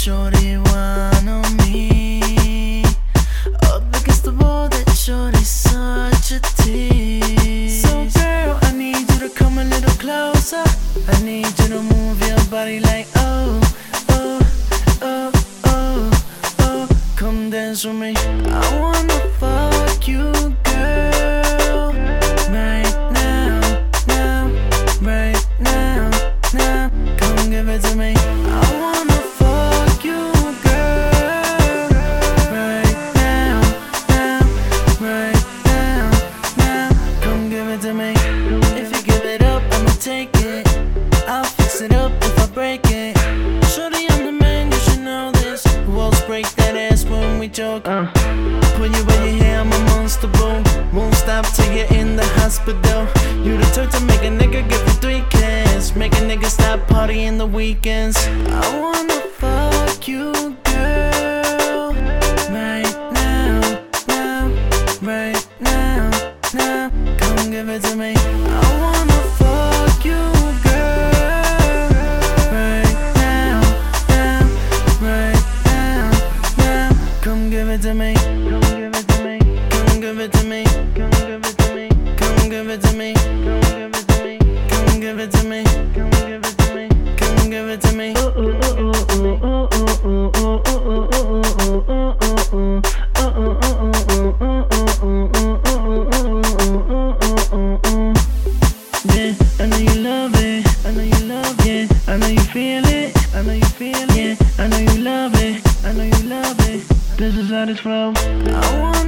shorty one on me Up against the wall, that shorty's such a tease. So girl, I need you to come a little closer. I need you to move your body like oh, oh, oh, oh, oh. Come dance with me. I wanna fuck you take it. I'll fix it up if I break it. Shorty, I'm the man, you should know this. Who else break that ass when we joke? Uh, put you in your hair, I'm a monster, boo. Won't stop till you're in the hospital. You the talk to make a nigga give you three kids. Make a nigga stop partying the weekends. I wanna fuck you, girl. Right now, now, right now, now. Come give it to me. it to me. Come give it to me. Come give it to me. Come give it to me. Come give it to me. Come give it to me. Come give it to me. Come give it to me. Yeah, I know you love it. I know you love it. I know you feel it. I know you feel it. I know you love it that it's from.